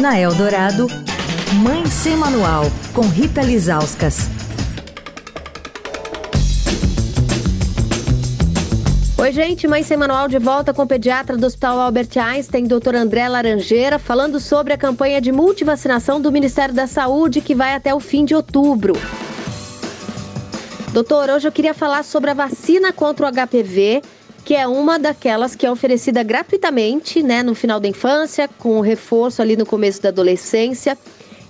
Na Eldorado, Mãe Sem Manual, com Rita Lizauskas. Oi, gente, Mãe Sem Manual de volta com o pediatra do Hospital Albert Einstein, doutor André Laranjeira, falando sobre a campanha de multivacinação do Ministério da Saúde que vai até o fim de outubro. Doutor, hoje eu queria falar sobre a vacina contra o HPV que é uma daquelas que é oferecida gratuitamente, né, no final da infância, com reforço ali no começo da adolescência.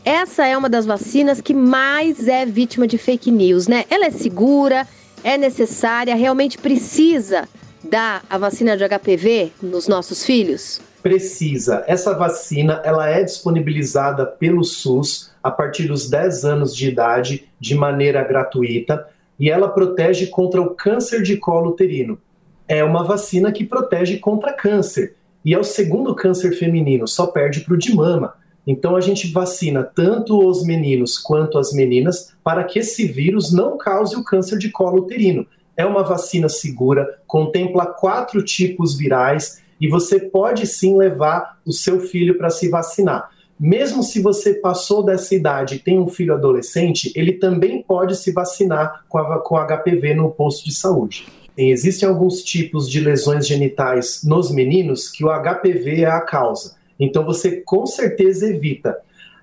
Essa é uma das vacinas que mais é vítima de fake news, né? Ela é segura, é necessária, realmente precisa dar a vacina de HPV nos nossos filhos? Precisa. Essa vacina, ela é disponibilizada pelo SUS a partir dos 10 anos de idade de maneira gratuita e ela protege contra o câncer de colo uterino é uma vacina que protege contra câncer. E é o segundo câncer feminino, só perde para o de mama. Então a gente vacina tanto os meninos quanto as meninas para que esse vírus não cause o câncer de colo uterino. É uma vacina segura, contempla quatro tipos virais e você pode sim levar o seu filho para se vacinar. Mesmo se você passou dessa idade e tem um filho adolescente, ele também pode se vacinar com, a, com HPV no posto de saúde. Existem alguns tipos de lesões genitais nos meninos que o HPV é a causa. Então você com certeza evita.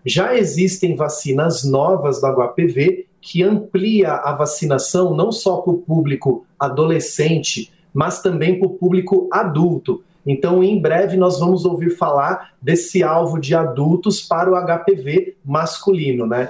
Já existem vacinas novas do HPV que amplia a vacinação não só para o público adolescente, mas também para o público adulto. Então, em breve, nós vamos ouvir falar desse alvo de adultos para o HPV masculino, né?